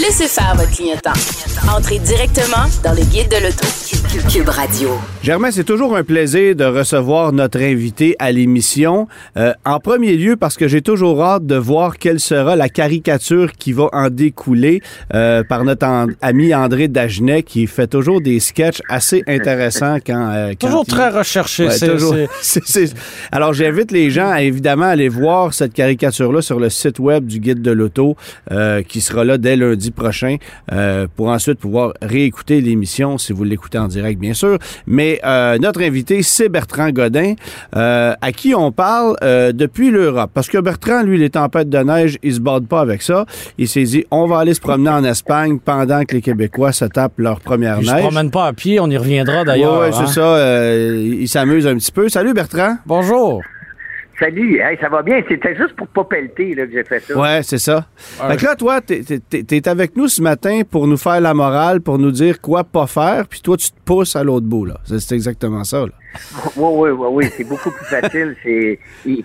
Laissez faire votre clientèle. Entrez directement dans le guide de l'auto. Cube Radio. Germain, c'est toujours un plaisir de recevoir notre invité à l'émission. Euh, en premier lieu, parce que j'ai toujours hâte de voir quelle sera la caricature qui va en découler euh, par notre an- ami André Dagenet, qui fait toujours des sketchs assez intéressants quand. euh, quand Toujours il- très recherché. Ouais, c'est- toujours. c'est- C'est- c'est- Alors, j'invite les gens à évidemment aller voir cette caricature-là sur le site web du Guide de l'Auto, euh, qui sera là dès lundi prochain, euh, pour ensuite pouvoir réécouter l'émission si vous l'écoutez en direct, bien sûr. Mais euh, notre invité, c'est Bertrand Godin, euh, à qui on parle depuis l'Europe. Parce que Bertrand, lui, les tempêtes de neige, il se borde pas avec ça. Il s'est dit, on va aller se promener en Espagne pendant que les Québécois se tapent leur première Puis je neige. promène pas à pied, on y reviendra d'ailleurs. Ouais, ouais, hein? c'est ça. il s'amuse un petit peu. Salut Bertrand. Bonjour. Salut, hey, ça va bien. C'était juste pour pas pelleter là, que j'ai fait ça. Ouais, c'est ça. Ouais. Fait que là, toi, t'es, t'es avec nous ce matin pour nous faire la morale, pour nous dire quoi pas faire, puis toi, tu te pousses à l'autre bout, là. C'est, c'est exactement ça, là. Oui, oui, oui, oui, c'est beaucoup plus facile. C'est il-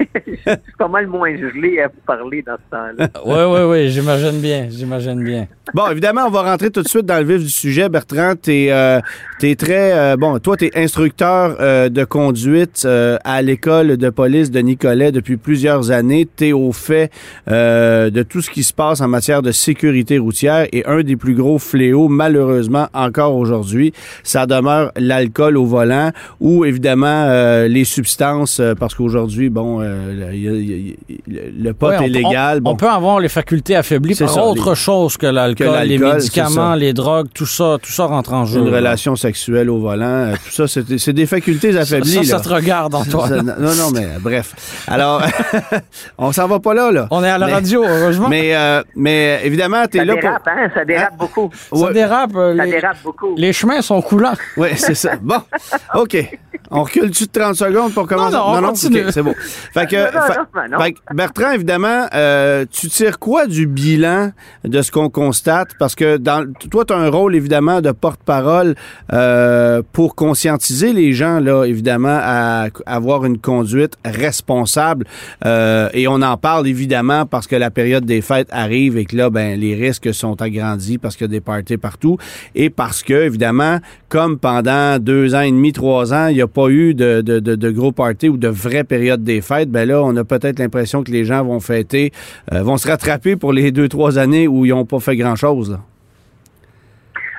je suis pas mal moins gelé à vous parler dans ce temps-là. Oui, oui, oui, j'imagine bien, j'imagine bien. Bon, évidemment, on va rentrer tout de suite dans le vif du sujet. Bertrand, t'es, euh, t'es très... euh, bon, toi, t'es instructeur euh, de conduite euh, à l'école de police de Nicolet depuis plusieurs années. T'es au fait euh, de tout ce qui se passe en matière de sécurité routière et un des plus gros fléaux, malheureusement, encore aujourd'hui, ça demeure l'alcool au volant ou, évidemment, euh, les substances, euh, parce qu'aujourd'hui, bon, euh, il y a- il y a- le pot Ouais, on est légal. On, bon. on peut avoir les facultés affaiblies C'est par ça, autre les- chose que l'alcool, les médicaments, les drogues, tout ça, tout ça rentre en jeu. une là. relation sexuelle au volant, tout ça, c'est des facultés affaiblies. ça, ça te regarde, Antoine. non, non, mais bref. Alors, on s'en va pas là, là. On est à la Mais- radio, heureusement. Mais, euh, mais évidemment, tu es Ça là dérape, hein? Ça dérape beaucoup. ça Ouais. dérape. euh, Ça les, dérape beaucoup. les chemins sont coulants. pour. Oui, c'est ça. Bon, OK. On recule-tu de 30 secondes pour commencer? non, on continue. OK, c'est bon. Fait que, Non, non, non, non. fait que, Bertrand, évidemment, euh, tu tires quoi du bilan de ce qu'on constate? Parce que dans, toi, tu as un rôle, évidemment, de porte-parole euh, pour conscientiser les gens, là, évidemment, à, à avoir une conduite responsable. Euh, et on en parle, évidemment, parce que la période des fêtes arrive et que là, ben, les risques sont agrandis parce qu'il y a des parties partout. Et parce que, évidemment, comme pendant deux ans et demi, trois il n'y a pas eu de, gros parties ou de vraies périodes des fêtes, ben là, on a peut-être l'impression que les gens vont fêter, euh, vont se rattraper pour les deux, trois années où ils n'ont pas fait grand-chose.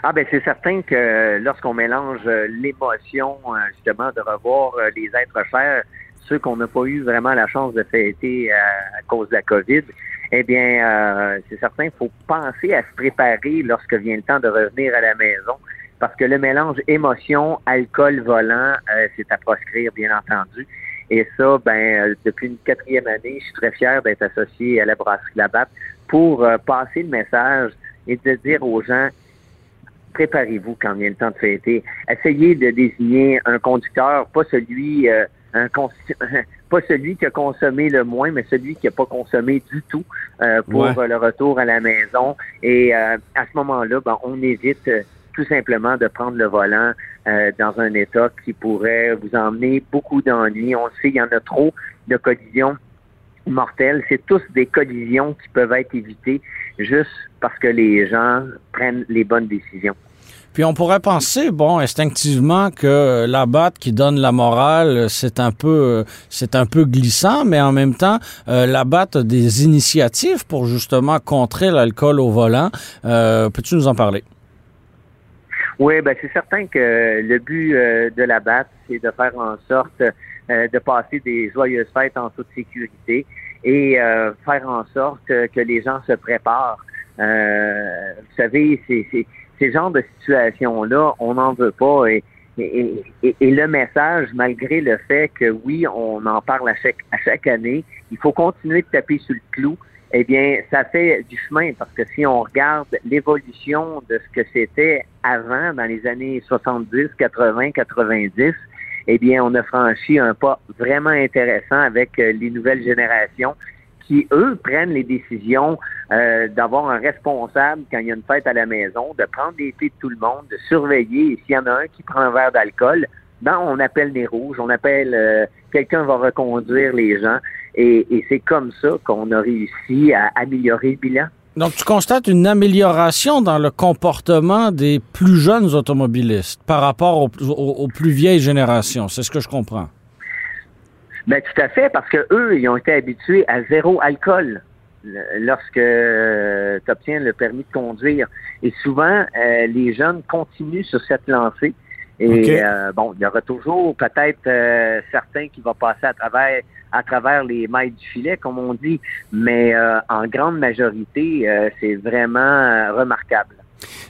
Ah ben c'est certain que lorsqu'on mélange euh, l'émotion euh, justement de revoir les êtres chers, ceux qu'on n'a pas eu vraiment la chance de fêter à cause de la COVID, eh bien c'est certain qu'il faut penser à se préparer lorsque vient le temps de revenir à la maison. Parce que le mélange émotion, alcool, volant, euh, c'est à proscrire, bien entendu. Et ça, ben, euh, depuis une quatrième année, je suis très fier d'être associé à la brasserie Labatte pour euh, passer le message et de dire aux gens préparez-vous quand vient le temps de fêter. Essayez de désigner un conducteur, pas celui, euh, un pas celui qui a consommé le moins, mais celui qui n'a pas consommé du tout euh, pour Ouais. le retour à la maison. Et à ce moment-là, ben, on évite tout simplement de prendre le volant euh, dans un état qui pourrait vous emmener beaucoup d'ennuis. On le sait, il y en a trop de collisions mortelles. C'est tous des collisions qui peuvent être évitées juste parce que les gens prennent les bonnes décisions. Puis on pourrait penser, bon, instinctivement, que la batte qui donne la morale, c'est un peu, c'est un peu glissant, mais en même temps, euh, a des initiatives pour justement contrer l'alcool au volant. Euh, Peux-tu nous en parler? Oui, ben c'est certain que le but euh, de la BAT, c'est de faire en sorte euh, de passer des joyeuses fêtes en toute sécurité et euh, faire en sorte que les gens se préparent. Vous savez, ces genres de situations-là, on n'en veut pas. Et, et, et, et le message, malgré le fait que oui, on en parle à chaque, à chaque année, il faut continuer de taper sur le clou. Eh bien, ça fait du chemin parce que si on regarde l'évolution de ce que c'était avant, dans les années 70, 80, 90, eh bien, on a franchi un pas vraiment intéressant avec euh, les nouvelles générations qui, eux, prennent les décisions euh, d'avoir un responsable quand il y a une fête à la maison, de prendre des pieds de tout le monde, de surveiller. Et s'il y en a un qui prend un verre d'alcool, ben, on appelle les rouges, on appelle euh, quelqu'un va reconduire les gens. Et, et c'est comme ça qu'on a réussi à améliorer le bilan. Donc, tu constates une amélioration dans le comportement des plus jeunes automobilistes par rapport aux, aux, aux plus vieilles générations. C'est ce que je comprends. Ben, tout à fait, parce que eux, ils ont été habitués à zéro alcool lorsque euh, tu obtiens le permis de conduire. Et souvent, euh, les jeunes continuent sur cette lancée. Et Ok. euh, bon, il y aura toujours peut-être euh, certains qui vont passer à travers à travers les mailles du filet, comme on dit, mais euh, en grande majorité, euh, c'est vraiment euh, remarquable.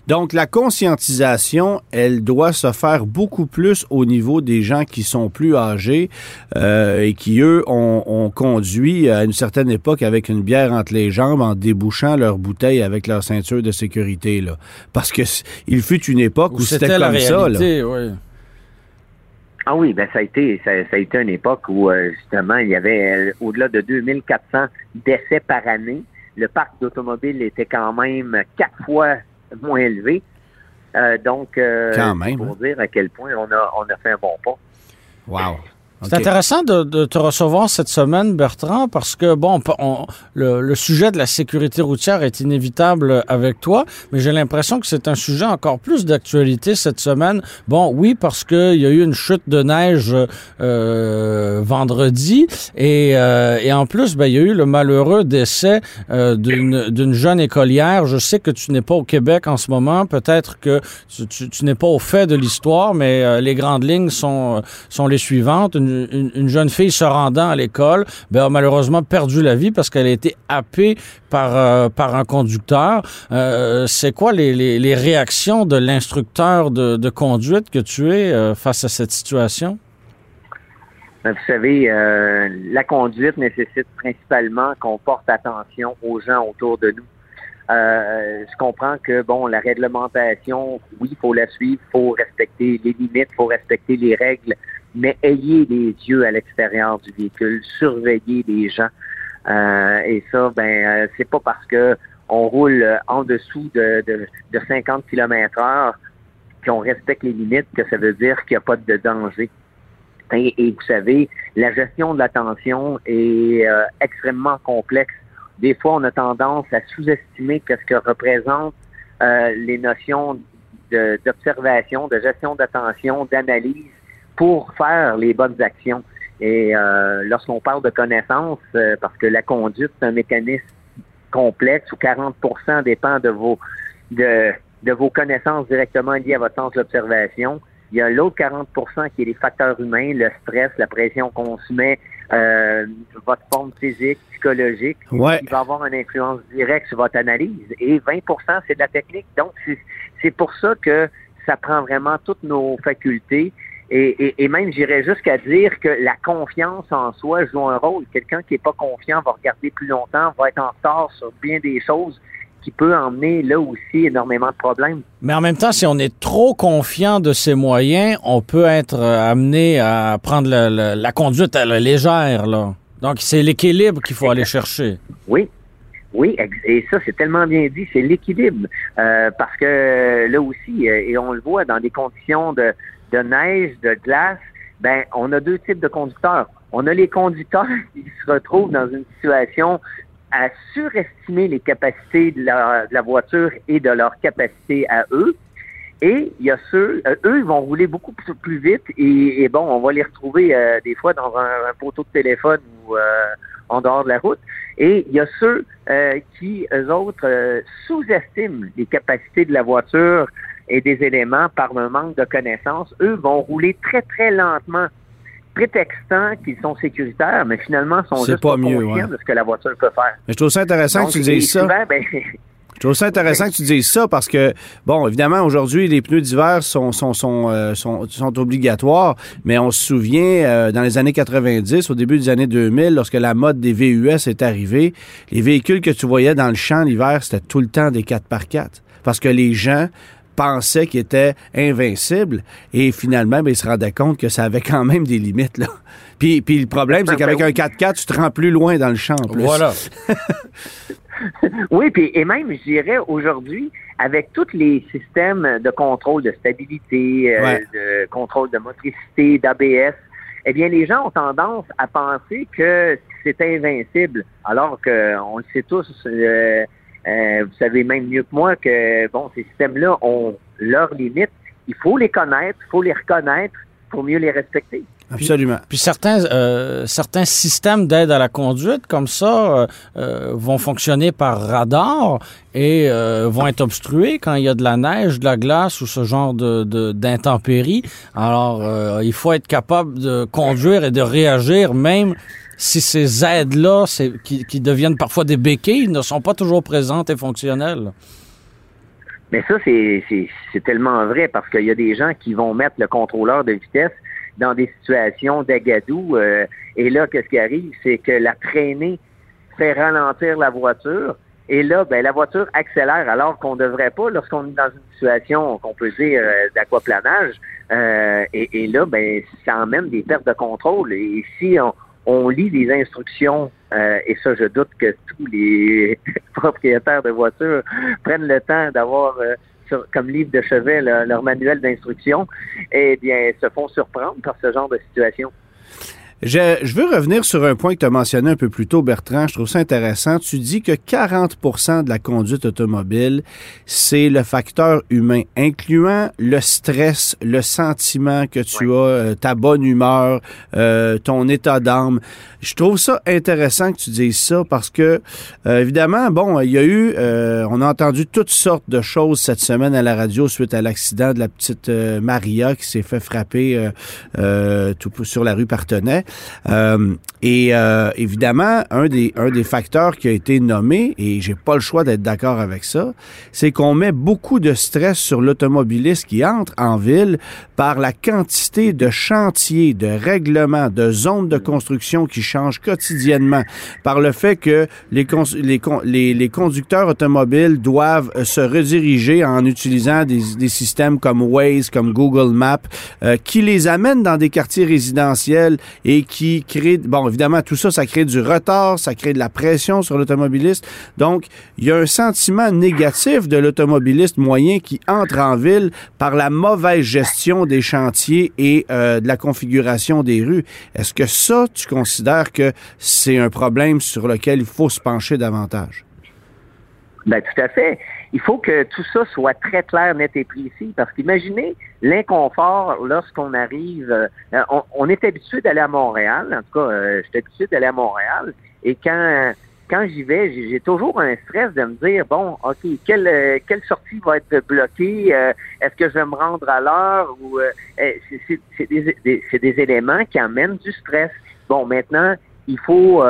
Donc, la conscientisation, elle doit se faire beaucoup plus au niveau des gens qui sont plus âgés euh, et qui, eux, ont, ont conduit à une certaine époque avec une bière entre les jambes en débouchant leur bouteille avec leur ceinture de sécurité. Là. Parce que il fut une époque où, c'était la comme ça. Là. réalité, oui. Ah oui, ben ça a été ça, ça a été une époque où euh, justement il y avait euh, au-delà de 2400 décès par année. Le parc d'automobiles était quand même quatre fois moins élevé. Euh, donc Quand même, pour hein? dire à quel point on a on a fait un bon pas. Wow. C'est intéressant de, de te recevoir cette semaine, Bertrand, parce que, bon, on le, le sujet de la sécurité routière est inévitable avec toi, mais j'ai l'impression que c'est un sujet encore plus d'actualité cette semaine. Bon, oui, parce qu'il y a eu une chute de neige euh, vendredi, et, euh, et en plus, ben, il y a eu le malheureux décès euh, d'une jeune écolière. Je sais que tu n'es pas au Québec en ce moment, peut-être que tu, tu- n'es pas au fait de l'histoire, mais euh, les grandes lignes sont, sont les suivantes. Une- une jeune fille se rendant à l'école ben, a malheureusement perdu la vie parce qu'elle a été happée par, euh, un conducteur. Euh, C'est quoi les, réactions de l'instructeur de, conduite que tu es euh, face à cette situation? Ben, Vous savez, la conduite nécessite principalement qu'on porte attention aux gens autour de nous. Je comprends que bon, la réglementation, oui, il faut la suivre, il faut respecter les limites, il faut respecter les règles, mais ayez les yeux à l'extérieur du véhicule, surveillez les gens. Euh, et ça, ben, euh, c'est pas parce que on roule en dessous de, de, de 50 km heure qu'on respecte les limites que ça veut dire qu'il n'y a pas de danger. Et, vous savez, la gestion de l'attention est euh, extrêmement complexe. Des fois, on a tendance à sous-estimer ce que représentent les notions de- d'observation, de, gestion d'attention, d'analyse pour faire les bonnes actions. Et euh, lorsqu'on parle de connaissance, euh, parce que la conduite, c'est un mécanisme complexe où 40% dépend de vos de, de vos connaissances directement liées à votre sens de l'observation. Il y a l'autre 40% qui est les facteurs humains, le stress, la pression qu'on se met, euh, votre forme physique, psychologique, Ouais. qui va avoir une influence directe sur votre analyse. Et 20% c'est de la technique. Donc, c'est pour ça que ça prend vraiment toutes nos facultés. Et, et, et même, j'irais jusqu'à dire que la confiance en soi joue un rôle. Quelqu'un qui n'est pas confiant va regarder plus longtemps, va être en retard sur bien des choses qui peut emmener là aussi énormément de problèmes. Mais en même temps, si on est trop confiant de ses moyens, on peut être euh, amené à prendre la, conduite à la légère. Là. Donc, c'est l'équilibre qu'il faut aller chercher. Oui. Oui, et ça, c'est tellement bien dit, c'est l'équilibre. Euh, parce que là aussi, euh, et on le voit dans des conditions de, de neige, de glace, ben, on a deux types de conducteurs. On a les conducteurs qui se retrouvent dans une situation à surestimer les capacités de la, voiture et de leur capacité à eux. Et il y a ceux, euh, eux, ils vont rouler beaucoup plus, vite et, bon, on va les retrouver euh, des fois dans un, poteau de téléphone ou euh, en dehors de la route. Et il y a ceux qui, eux autres, sous-estiment les capacités de la voiture et des éléments par un manque de connaissances. Eux vont rouler très, très lentement, prétextant qu'ils sont sécuritaires, mais finalement sont juste pas pas, mieux, conscients ouais. de ce que la voiture peut faire. Mais je trouve ça intéressant que tu dises ça. souvent, ben, Je trouve ça intéressant que tu dises ça parce que, bon, évidemment, aujourd'hui, les pneus d'hiver sont, sont, sont, euh, sont, sont obligatoires, mais on se souvient, euh, dans les années 90, au début des années 2000, lorsque la mode des VUS est arrivée, les véhicules que tu voyais dans le champ l'hiver, c'était tout le temps des 4x4 parce que les gens pensaient qu'ils étaient invincibles. Et finalement, ben, ils se rendaient compte que ça avait quand même des limites. Là. Puis, puis le problème, c'est qu'avec un 4x4, tu te rends plus loin dans le champ. en plus. Voilà. Oui, puis et même, je dirais, aujourd'hui, avec tous les systèmes de contrôle de stabilité, euh, Ouais. de contrôle de motricité, d'ABS, eh bien, les gens ont tendance à penser que c'est invincible, alors que on le sait tous, euh, euh, vous savez même mieux que moi que, bon, ces systèmes-là ont leurs limites. Il faut les connaître, il faut les reconnaître pour mieux les respecter. Absolument. Puis certains, euh, certains systèmes d'aide à la conduite, comme ça, euh, euh, vont fonctionner par radar et euh, vont être obstrués quand il y a de la neige, de la glace ou ce genre de, de- d'intempéries. Alors, euh, il faut être capable de conduire et de réagir, même si ces aides-là, qui, qui deviennent parfois des béquilles, ne sont pas toujours présentes et fonctionnelles. Mais ça, c'est tellement vrai parce qu'il y a des gens qui vont mettre le contrôleur de vitesse dans des situations d'agadou. euh, et là, qu'est-ce qui arrive? C'est que la traînée fait ralentir la voiture. Et là, ben, la voiture accélère alors qu'on ne devrait pas lorsqu'on est dans une situation qu'on peut dire euh, d'aquaplanage. Euh, et, et là, ben, ça emmène des pertes de contrôle. Et si on, on lit les instructions, euh, et ça, je doute que tous les propriétaires de voitures prennent le temps d'avoir euh, comme livre de chevet leur manuel d'instruction, eh bien, se font surprendre par ce genre de situation. Je, je veux revenir sur un point que tu as mentionné un peu plus tôt, Bertrand. Je trouve ça intéressant. Tu dis que 40% de la conduite automobile, c'est le facteur humain, incluant le stress, le sentiment que tu as, euh, ta bonne humeur, euh, ton état d'âme. Je trouve ça intéressant que tu dises ça parce que, euh, évidemment, bon, il y a eu, euh, on a entendu toutes sortes de choses cette semaine à la radio suite à l'accident de la petite Maria qui s'est fait frapper euh, euh, tout sur la rue Partenay. Euh, et euh, évidemment, un des, un des facteurs qui a été nommé, et j'ai pas le choix d'être d'accord avec ça, c'est qu'on met beaucoup de stress sur l'automobiliste qui entre en ville par la quantité de chantiers, de règlements, de zones de construction qui changent quotidiennement, par le fait que les, les, les conducteurs automobiles doivent euh, se rediriger en utilisant des, des systèmes comme Waze, comme Google Maps, euh, qui les amènent dans des quartiers résidentiels et qui créent, bon, évidemment, tout ça, ça crée du retard, ça crée de la pression sur l'automobiliste. Donc, il y a un sentiment négatif de l'automobiliste moyen qui entre en ville par la mauvaise gestion des chantiers et euh, de la configuration des rues. Est-ce que ça, tu considères que c'est un problème sur lequel il faut se pencher davantage? Ben, tout à fait. Il faut que tout ça soit très clair, net et précis, parce qu'imaginez l'inconfort lorsqu'on arrive. euh, on, est habitué d'aller à Montréal, en tout cas, euh, je suis habitué d'aller à Montréal, et quand quand j'y vais, j'ai toujours un stress de me dire bon, ok, quelle euh, quelle sortie va être bloquée euh, Est-ce que je vais me rendre à l'heure eh, c'est- des, des- éléments qui amènent du stress. Bon, maintenant, il faut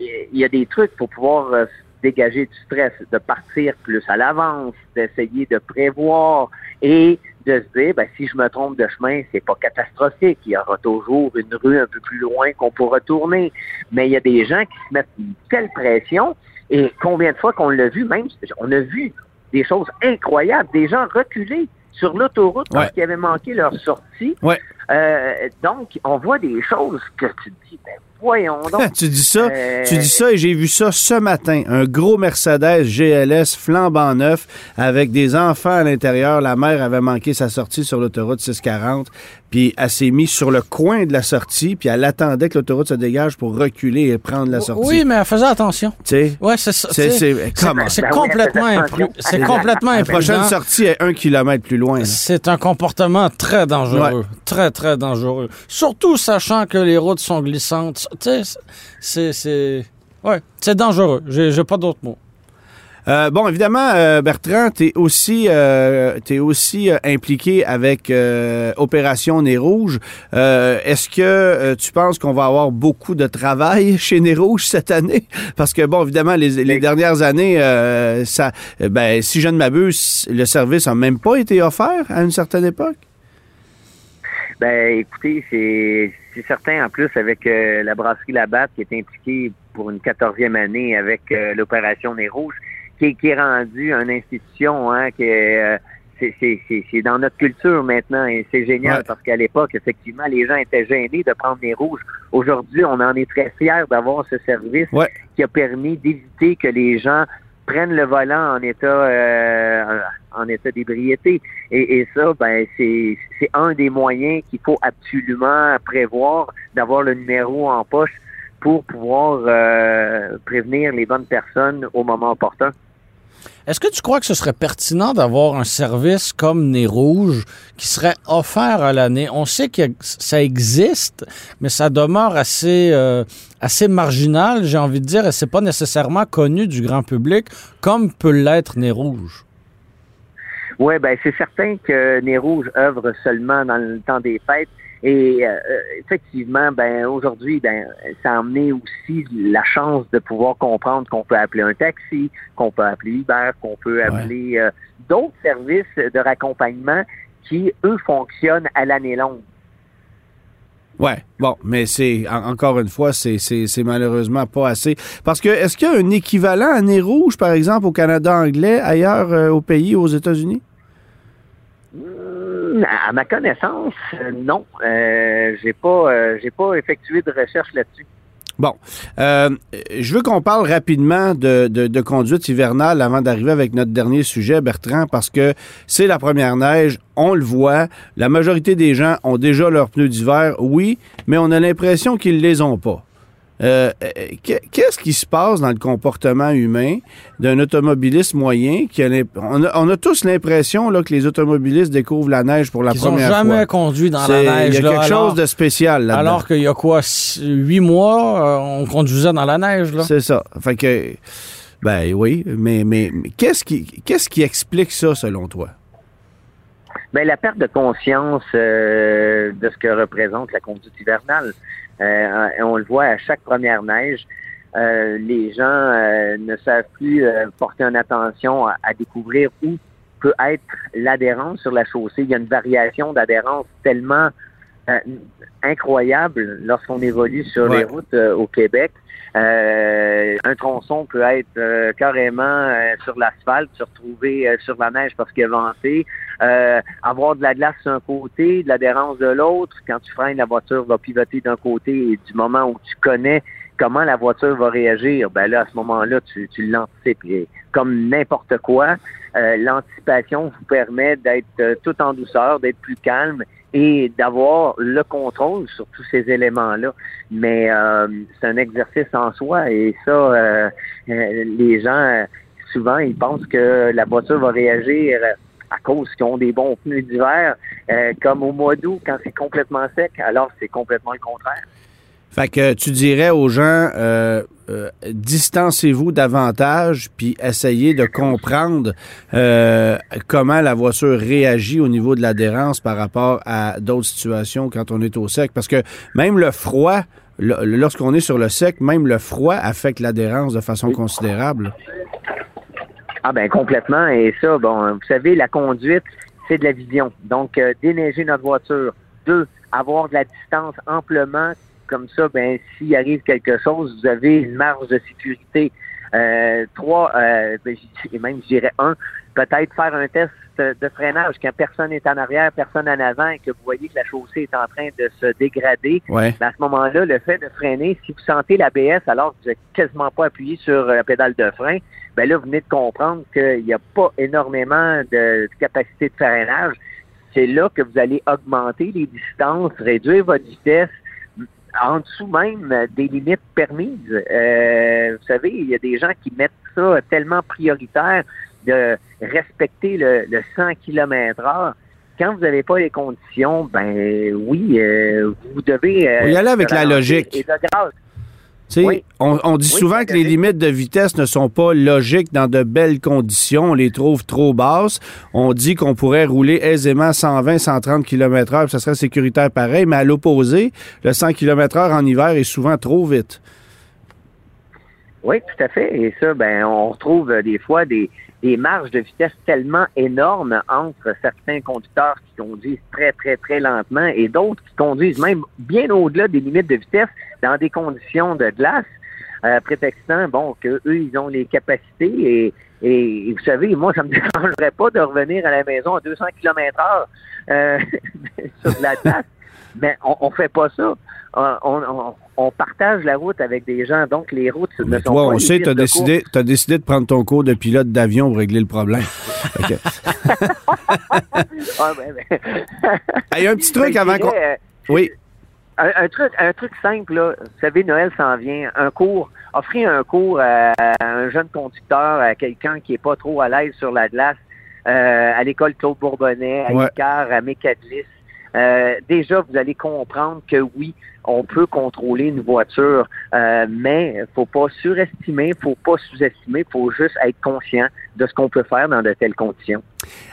il y a des trucs pour pouvoir dégager du stress, de partir plus à l'avance, d'essayer de prévoir et de se dire, ben, si je me trompe de chemin, c'est pas catastrophique. Il y aura toujours une rue un peu plus loin qu'on pourra tourner. Mais il y a des gens qui se mettent une telle pression et combien de fois qu'on l'a vu, même, on a vu des choses incroyables, des gens reculés sur l'autoroute parce qu'ils avaient manqué leur sortie. Ouais. Euh, donc, on voit des choses que tu te dis, ben, voyons donc. tu dis ça, Euh, tu dis ça et j'ai vu ça ce matin. Un gros Mercedes GLS flambant neuf avec des enfants à l'intérieur. La mère avait manqué sa sortie sur l'autoroute 640. Puis elle s'est mise sur le coin de la sortie, puis elle attendait que l'autoroute se dégage pour reculer et prendre la sortie. Oui, mais faisait attention. Tu sais, Ouais, c'est ça. C'est- Ben complètement, faites impru- attention. c'est complètement la prochaine imprudent. sortie est un kilomètre plus loin. là. C'est un comportement très dangereux. Très, très dangereux. Surtout sachant que les routes sont glissantes. Tu sais, c'est. Ouais, c'est dangereux. J'ai pas d'autres mots. Euh, bon, évidemment, euh, Bertrand, tu es aussi, euh, aussi impliqué avec Opération Nez Rouge. Est-ce que tu penses qu'on va avoir beaucoup de travail chez Nez Rouge cette année? Parce que, bon, évidemment, les, les dernières années, ça, ben, si je ne m'abuse, le service n'a même pas été offert à une certaine époque. Ben, écoutez, c'est c'est certain, en plus, avec euh, la brasserie Labatte qui est impliquée pour une quatorzième année avec euh, l'opération Nez Rouge, qui, est- qui est rendue une institution, hein, qui est, euh, c'est dans notre culture maintenant et c'est génial parce qu'à l'époque, effectivement, les gens étaient gênés de prendre les rouges. Aujourd'hui, on en est très fiers d'avoir ce service qui a permis d'éviter que les gens prennent le volant en état euh, en état d'ébriété. Et, ça, ben c'est un des moyens qu'il faut absolument prévoir, d'avoir le numéro en poche pour pouvoir euh, prévenir les bonnes personnes au moment opportun. Est-ce que tu crois que ce serait pertinent d'avoir un service comme Nez Rouge qui serait offert à l'année? On sait que ça existe, mais ça demeure assez, euh, assez marginal, j'ai envie de dire, et c'est pas nécessairement connu du grand public comme peut l'être Nez Rouge. Oui, ben c'est certain que Nez Rouge œuvre seulement dans le temps des fêtes. Et euh, effectivement, ben aujourd'hui, ben ça a amené aussi la chance de pouvoir comprendre qu'on peut appeler un taxi, qu'on peut appeler Uber, qu'on peut appeler euh, d'autres services de raccompagnement qui, eux, fonctionnent à l'année longue. Ouais, bon, mais c'est encore une fois, c'est malheureusement pas assez. Parce que est-ce qu'il y a un équivalent à nez rouge, par exemple, au Canada anglais, ailleurs euh, au pays, aux États-Unis? À ma connaissance, euh, non. Euh, j'ai pas, euh, pas effectué de recherche là-dessus. Bon, je veux qu'on parle rapidement de, de, conduite hivernale avant d'arriver avec notre dernier sujet, Bertrand, parce que c'est la première neige, on le voit. La majorité des gens ont déjà leurs pneus d'hiver, oui, mais on a l'impression qu'ils les ont pas. Euh, qu'est-ce qui se passe dans le comportement humain d'un automobiliste moyen qui a, on, a, tous l'impression là, que les automobilistes découvrent la neige pour la première fois. Ils n'ont jamais conduit dans la neige. Il y a quelque chose de spécial là Alors qu'il y a quoi, huit mois, euh, on conduisait dans la neige. C'est ça. Fait que, ben oui, mais, mais, qu'est-ce qui, qu'est-ce qui explique ça selon toi? Ben, la perte de conscience euh, de ce que représente la conduite hivernale. Euh, on le voit à chaque première neige. Euh, les gens ne savent plus porter une attention à, découvrir où peut être l'adhérence sur la chaussée. Il y a une variation d'adhérence tellement incroyable lorsqu'on évolue sur les routes au Québec. un tronçon peut être carrément sur l'asphalte, se retrouver sur la neige parce qu'il a avancé. Euh, avoir de la glace d'un côté, de l'adhérence de l'autre. Quand tu freines, la voiture va pivoter d'un côté et du moment où tu connais comment la voiture va réagir, ben là, à ce moment-là, tu, tu l'anticipes. Comme n'importe quoi, euh, l'anticipation vous permet d'être euh, tout en douceur, d'être plus calme et d'avoir le contrôle sur tous ces éléments-là. Mais c'est un exercice en soi et ça, les gens, souvent, ils pensent que la voiture va réagir à cause qu'ils ont des bons pneus d'hiver, euh, comme au mois d'août, quand c'est complètement sec, alors c'est complètement le contraire. Fait que tu dirais aux gens, euh, euh, distancez-vous davantage, puis essayez de comprendre comment la voiture réagit au niveau de l'adhérence par rapport à d'autres situations quand on est au sec. Parce que même le froid, lorsqu'on est sur le sec, même le froid affecte l'adhérence de façon considérable. Ah ben complètement. Et ça, bon, vous savez, la conduite, c'est de la vision. Donc, euh, déneiger notre voiture. Deux, avoir de la distance amplement. Comme ça, ben, s'il arrive quelque chose, vous avez une marge de sécurité. Euh, trois, euh, ben, et même je dirais un, peut-être faire un test de freinage quand personne n'est en arrière, personne en avant et que vous voyez que la chaussée est en train de se dégrader. Ben, à ce moment-là, le fait de freiner, si vous sentez l'ABS alors que vous n'êtes quasiment pas appuyé sur la pédale de frein, ben là, vous venez de comprendre qu'il n'y a pas énormément de, capacité de freinage. C'est là que vous allez augmenter les distances, réduire votre vitesse en dessous même des limites permises. Euh, vous savez, il y a des gens qui mettent ça tellement prioritaire de respecter le, 100 km heure. Quand vous n'avez pas les conditions, ben oui, euh, vous devez... Euh, y aller avec la logique. Et de grâce, on, dit souvent que les limites de vitesse ne sont pas logiques dans de belles conditions. On les trouve trop basses. On dit qu'on pourrait rouler aisément 120, 130 km/h, ça serait sécuritaire pareil, mais à l'opposé, le 100 km/h en hiver est souvent trop vite. Oui, tout à fait. Et ça, ben, on retrouve euh, des fois des, des marges de vitesse tellement énormes entre certains conducteurs qui conduisent très, très, très lentement et d'autres qui conduisent même bien au-delà des limites de vitesse dans des conditions de glace. euh, prétextant, bon, que eux, ils ont les capacités et, et, vous savez, moi, ça me dérangerait pas de revenir à la maison à 200 km heure euh, sur la place, mais on, on fait pas ça. On, on, on, partage la route avec des gens, donc les routes mais ne toi, on sait, tu as décidé, as décidé de prendre ton cours de pilote d'avion pour régler le problème. Il y a un petit truc avant qu'on... Euh, oui. Un, truc, un truc simple, là. Vous savez, Noël s'en vient. Un cours, offrir un cours à, un jeune conducteur, à quelqu'un qui est pas trop à l'aise sur la glace, euh, à l'école Claude Bourbonnais, à ouais. à Mécadlis. Euh, déjà, vous allez comprendre que oui, on peut contrôler une voiture, euh, mais faut pas surestimer, faut pas sous-estimer, faut juste être conscient de ce qu'on peut faire dans de telles conditions.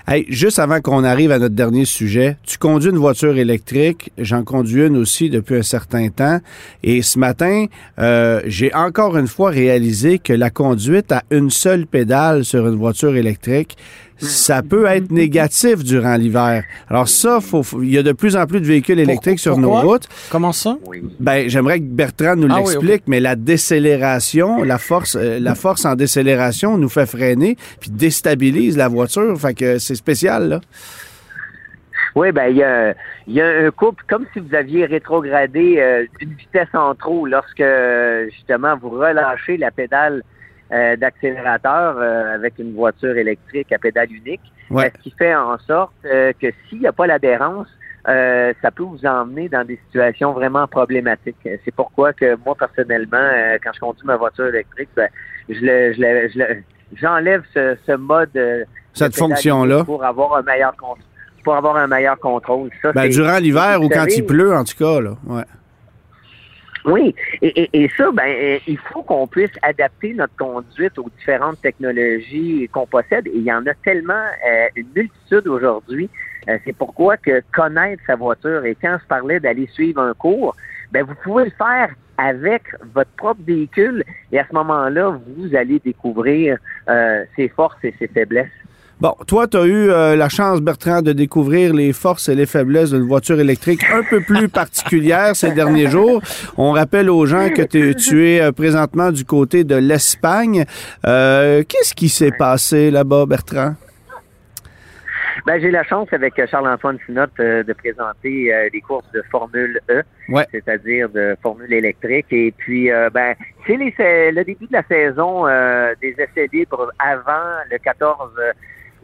Hey, juste avant qu'on arrive à notre dernier sujet, tu conduis une voiture électrique, j'en conduis une aussi depuis un certain temps, et ce matin, euh, j'ai encore une fois réalisé que la conduite à une seule pédale sur une voiture électrique, ça peut être négatif durant l'hiver. Alors ça, faut, il y a de plus en plus de véhicules électriques sur nos routes. Comment ça? Ben, j'aimerais que Bertrand nous ah l'explique, mais la décélération, la force, euh, la force en décélération nous fait freiner puis déstabilise la voiture. Fait que c'est spécial, là. Oui, ben il y a, y a, un couple, comme si vous aviez rétrogradé euh, une vitesse en trop lorsque justement vous relâchez la pédale euh, d'accélérateur euh, avec une voiture électrique à pédale unique, ce qui fait en sorte euh, que s'il n'y a pas l'adhérence, ça peut vous emmener dans des situations vraiment problématiques. C'est pourquoi que moi, personnellement, quand je conduis ma voiture électrique, ben, je j'enlève ce, ce, mode cette fonction-là pour avoir un meilleur pour avoir un meilleur contrôle. Ça, ben, durant l'hiver ou quand il pleut, en tout cas, là. Ouais. Oui, et, ça, ben, euh, il faut qu'on puisse adapter notre conduite aux différentes technologies qu'on possède. Et il y en a tellement euh, une multitude aujourd'hui. Euh, c'est pourquoi que connaître sa voiture et quand je parlais d'aller suivre un cours, ben vous pouvez le faire avec votre propre véhicule et à ce moment-là, vous allez découvrir ses forces et ses faiblesses. Bon, toi, tu as eu euh, la chance, Bertrand, de découvrir les forces et les faiblesses d'une voiture électrique un peu plus particulière ces derniers jours. On rappelle aux gens que tu es euh, présentement du côté de l'Espagne. Euh, Qu'est-ce qui s'est passé là-bas, Bertrand? Ben, j'ai la chance avec Charles-Antoine Sinotte euh, de présenter des courses de Formule E, c'est-à-dire de Formule électrique. Et puis, ben, c'est le début de la saison des essais libres avant le 14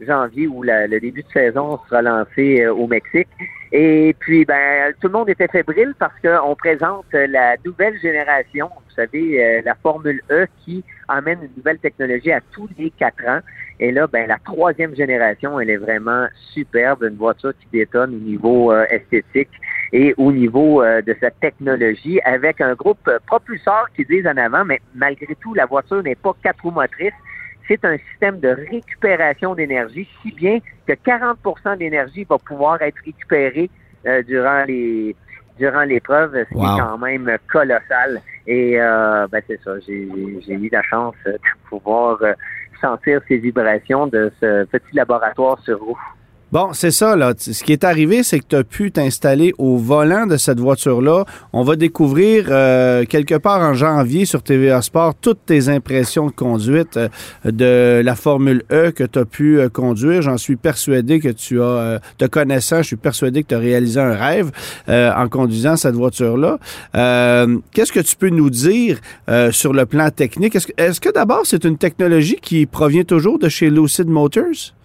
janvier où le début de saison sera lancé euh, au Mexique. Et puis, ben, tout le monde était fébrile parce qu'on présente la nouvelle génération, vous savez, euh, la Formule E qui amène une nouvelle technologie à tous les quatre ans. Et là, ben, la troisième génération, elle est vraiment superbe, une voiture qui détonne au niveau euh, esthétique et au niveau de sa technologie, avec un groupe propulseur qui disent en avant, mais malgré tout, la voiture n'est pas quatre roues motrices, c'est un système de récupération d'énergie, si bien que 40% d'énergie va pouvoir être récupérée euh, durant les durant l'épreuve, ce qui est quand même colossal. Et euh, ben c'est ça, j'ai eu la chance de pouvoir euh, sentir ces vibrations de ce petit laboratoire sur roue. Bon, c'est ça, là. Ce qui est arrivé, c'est que tu as pu t'installer au volant de cette voiture-là. On va découvrir euh, quelque part en janvier sur TVA Sport toutes tes impressions de conduite euh, de la Formule E que tu as pu euh, conduire. J'en suis persuadé que tu as, te connaissant, je suis persuadé que tu as réalisé un rêve en conduisant cette voiture-là. Qu'est-ce que tu peux nous dire sur le plan technique? Est-ce que, d'abord, c'est une technologie qui provient toujours de chez Lucid Motors?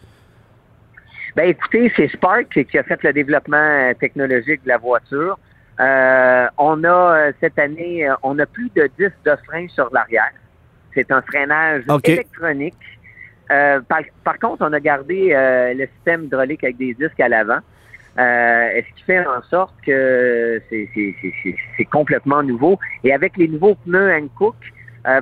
Ben écoutez, c'est Spark qui a fait le développement euh, technologique de la voiture. Euh, on a euh, cette année, on a plus de 10 de frein sur l'arrière. C'est un freinage électronique. par, contre, on a gardé le système hydraulique avec des disques à l'avant. ce qui fait en sorte que c'est complètement nouveau. Et avec les nouveaux pneus Hankook,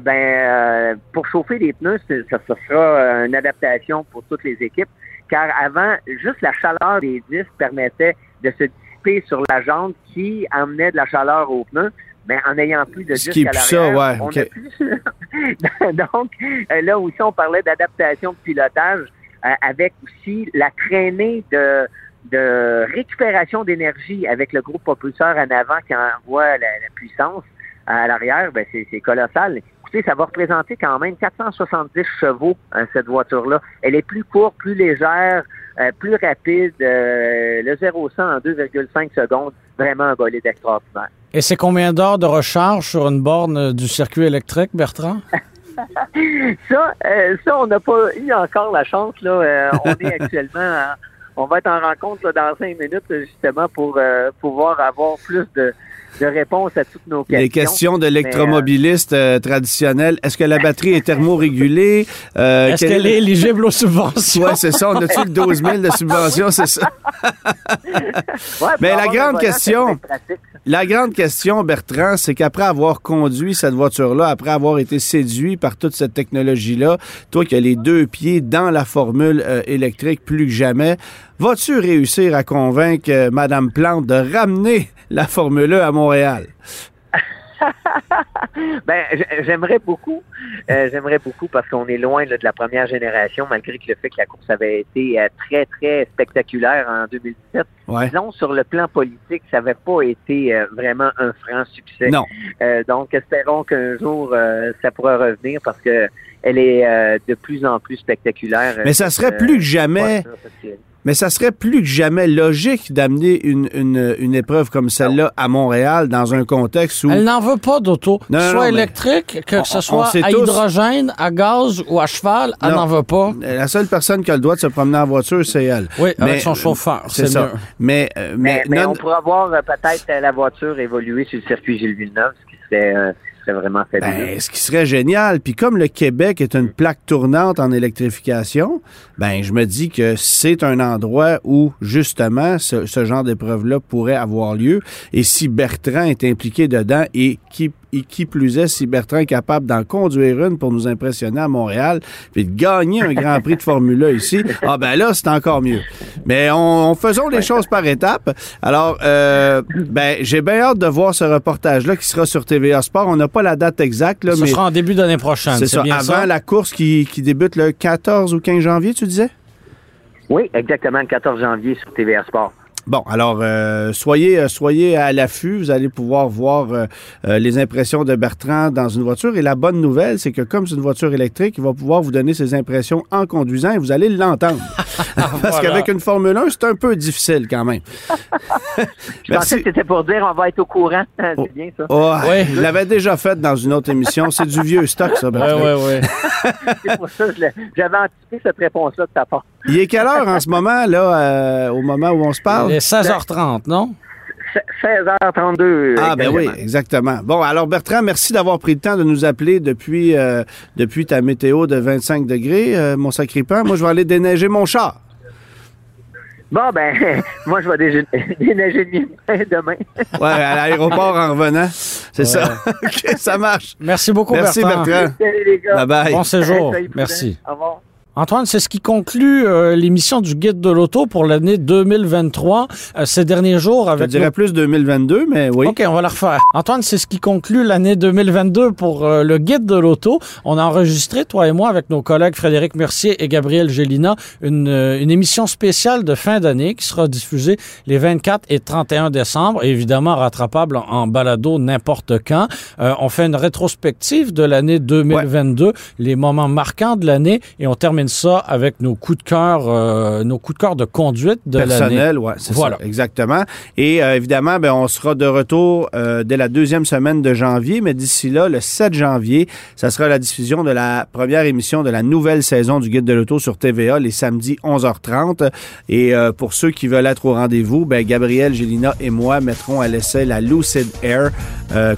ben, pour chauffer les pneus, ça, ça sera une adaptation pour toutes les équipes car avant, juste la chaleur des disques permettait de se dissiper sur la jante qui amenait de la chaleur aux pneus. Mais en n'ayant plus de disques à l'arrière, on plus... Donc, euh, là aussi, on parlait d'adaptation de pilotage euh, avec aussi la traînée de, de récupération d'énergie avec le groupe propulseur en avant qui envoie la, puissance à l'arrière, ben c'est colossal. Écoutez, ça va représenter quand même 470 chevaux, hein, cette voiture-là. Elle est plus courte, plus légère, euh, plus rapide. euh, le 0-100 en 2,5 secondes. Vraiment un bolide extraordinaire. Et c'est combien d'heures de recharge sur une borne euh, du circuit électrique, Bertrand? Ça, euh, ça, on n'a pas eu encore la chance. Là. On est actuellement, en- on va être en rencontre là, dans cinq minutes justement pour euh, pouvoir avoir plus de, de réponses à toutes nos questions. Les questions de l'électromobiliste euh, traditionnel. Est-ce que la batterie est thermorégulée? Euh, Est-ce quel qu'elle est éligible aux subventions? Ouais, c'est ça. On a-tu le 12 000 de subvention? C'est ça? Ouais, Mais la grande volant, question-. La grande question, Bertrand, c'est qu'après avoir conduit cette voiture-là, après avoir été séduit par toute cette technologie-là, toi qui as les deux pieds dans la formule euh, électrique plus que jamais, vas-tu réussir à convaincre euh, Madame Plante de ramener la Formule E à Montréal? Ben, j'aimerais beaucoup. Euh, j'aimerais beaucoup parce qu'on est loin là, de la première génération, malgré que le fait que la course avait été euh, très, très spectaculaire en 2017. Ouais. Disons, sur le plan politique, ça n'avait pas été euh, vraiment un franc succès. Non. Donc, espérons qu'un jour, ça pourra revenir parce que elle est de plus en plus spectaculaire. Mais ça serait plus que jamais Mais ça serait plus que jamais logique d'amener une, une, une épreuve comme celle-là à Montréal dans un contexte où... Elle n'en veut pas d'auto. Que ce soit non, électrique, que on- ce soit à tous- hydrogène, à gaz ou à cheval, elle n'en veut pas. La seule personne qui a le droit de se promener en voiture, c'est elle. Oui, avec Mais, son euh, chauffeur, C'est ça. mieux. Mais, euh, Mais, mais, mais non- on pourra voir euh, peut-être la voiture évoluer sur le circuit Gilles Villeneuve, ce qui serait, euh, serait vraiment fabuleux. Ben, ce qui serait génial. Puis comme le Québec est une plaque tournante en électrification, ben je me dis que c'est un endroit où justement ce, ce genre d'épreuve-là pourrait avoir lieu. Et si Bertrand est impliqué dedans et qui et qui plus est, si Bertrand est capable d'en conduire une pour nous impressionner à Montréal, puis de gagner un Grand Prix de Formule 1 ici, ah ben là, c'est encore mieux. Mais on, on faisons les choses par étapes. Alors, euh, ben, j'ai bien hâte de voir ce reportage-là qui sera sur TVA Sport. On n'a pas la date exacte, là, Ce mais sera en début d'année prochaine. c'est ça, bien avant ça? la course qui, qui débute le 14 ou 15 janvier, tu disais? Oui, exactement, le 14 janvier sur TVA Sport. Bon, alors euh, soyez euh, soyez à l'affût, vous allez pouvoir voir euh, euh, les impressions de Bertrand dans une voiture. Et la bonne nouvelle, c'est que comme c'est une voiture électrique, il va pouvoir vous donner ses impressions en conduisant et vous allez l'entendre. Parce Voilà. qu'avec une Formule 1, c'est un peu difficile quand même. Je pensais que c'était pour dire on va être au courant. C'est bien ça. Oh, Ouais. Il l'avait déjà fait dans une autre émission. C'est du vieux stock, ça, Oui, Bertrand. oui, oui. C'est pour ça que je j'avais anticipé cette réponse-là de ta part. Il est quelle heure en ce moment, là, euh, au moment où on se parle? Il est 16h30, non? 16h32. Ah ben oui, exactement. Bon, alors Bertrand, merci d'avoir pris le temps de nous appeler depuis, euh, depuis ta météo de 25 degrés, euh, mon sacripant. Moi, je vais aller déneiger mon char. Bon, ben, moi, je vais déneiger demain. Ouais, à l'aéroport en revenant. C'est ça. OK, ça marche. Merci beaucoup, Merci, Bertrand. Bertrand. Salut, les gars. Bye-bye. Bon séjour. Merci. Au revoir. Antoine, c'est ce qui conclut euh, l'émission du Guide de l'auto pour l'année 2023. Euh, ces derniers jours, Je avec dirais nos- plus 2022, mais oui. OK, on va la refaire. Antoine, c'est ce qui conclut l'année 2022 pour euh, le guide de l'auto. On a enregistré, toi et moi, avec nos collègues Frédéric Mercier et Gabriel Gélina, une, une émission spéciale de fin d'année qui sera diffusée les 24 et 31 décembre, évidemment rattrapable en, en balado n'importe quand. On fait une rétrospective de l'année 2022, les moments marquants de l'année, et on termine ça avec nos coups de cœur, euh, nos coups de cœur de conduite de l'année. personnel, ouais, c'est Voilà. ça, exactement. Et euh, évidemment, ben, on sera de retour euh, dès la deuxième semaine de janvier, mais d'ici là, le 7 janvier, ça sera la diffusion de la première émission de la nouvelle saison du Guide de l'auto sur TVA, les samedis 11h30. Et pour ceux qui veulent être au rendez-vous, ben, Gabriel, Gélina et moi mettrons à l'essai la Lucid Air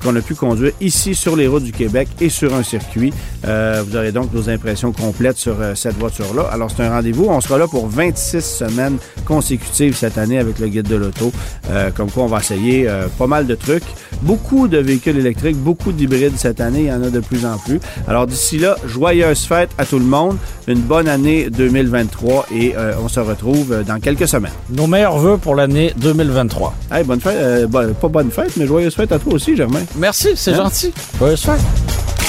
qu'on a pu conduire ici sur les routes du Québec et sur un circuit. Vous aurez donc nos impressions complètes sur euh, cette voiture-là. Alors, c'est un rendez-vous. On sera là pour 26 semaines consécutives cette année avec le guide de l'auto. Euh, comme quoi, on va essayer euh, pas mal de trucs. Beaucoup de véhicules électriques, beaucoup d'hybrides cette année. Il y en a de plus en plus. Alors, d'ici là, joyeuses fêtes à tout le monde. Une bonne année 2023 et euh, on se retrouve dans quelques semaines. Nos meilleurs voeux pour l'année 2023. Hey, bonne fête. euh, bon, pas bonne fête, mais joyeuse fête à toi aussi, Germain. Merci, c'est Hein? gentil. Joyeuse fête.